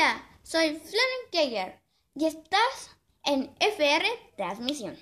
Hola, soy Florent Jaeger y estás en FR Transmisión.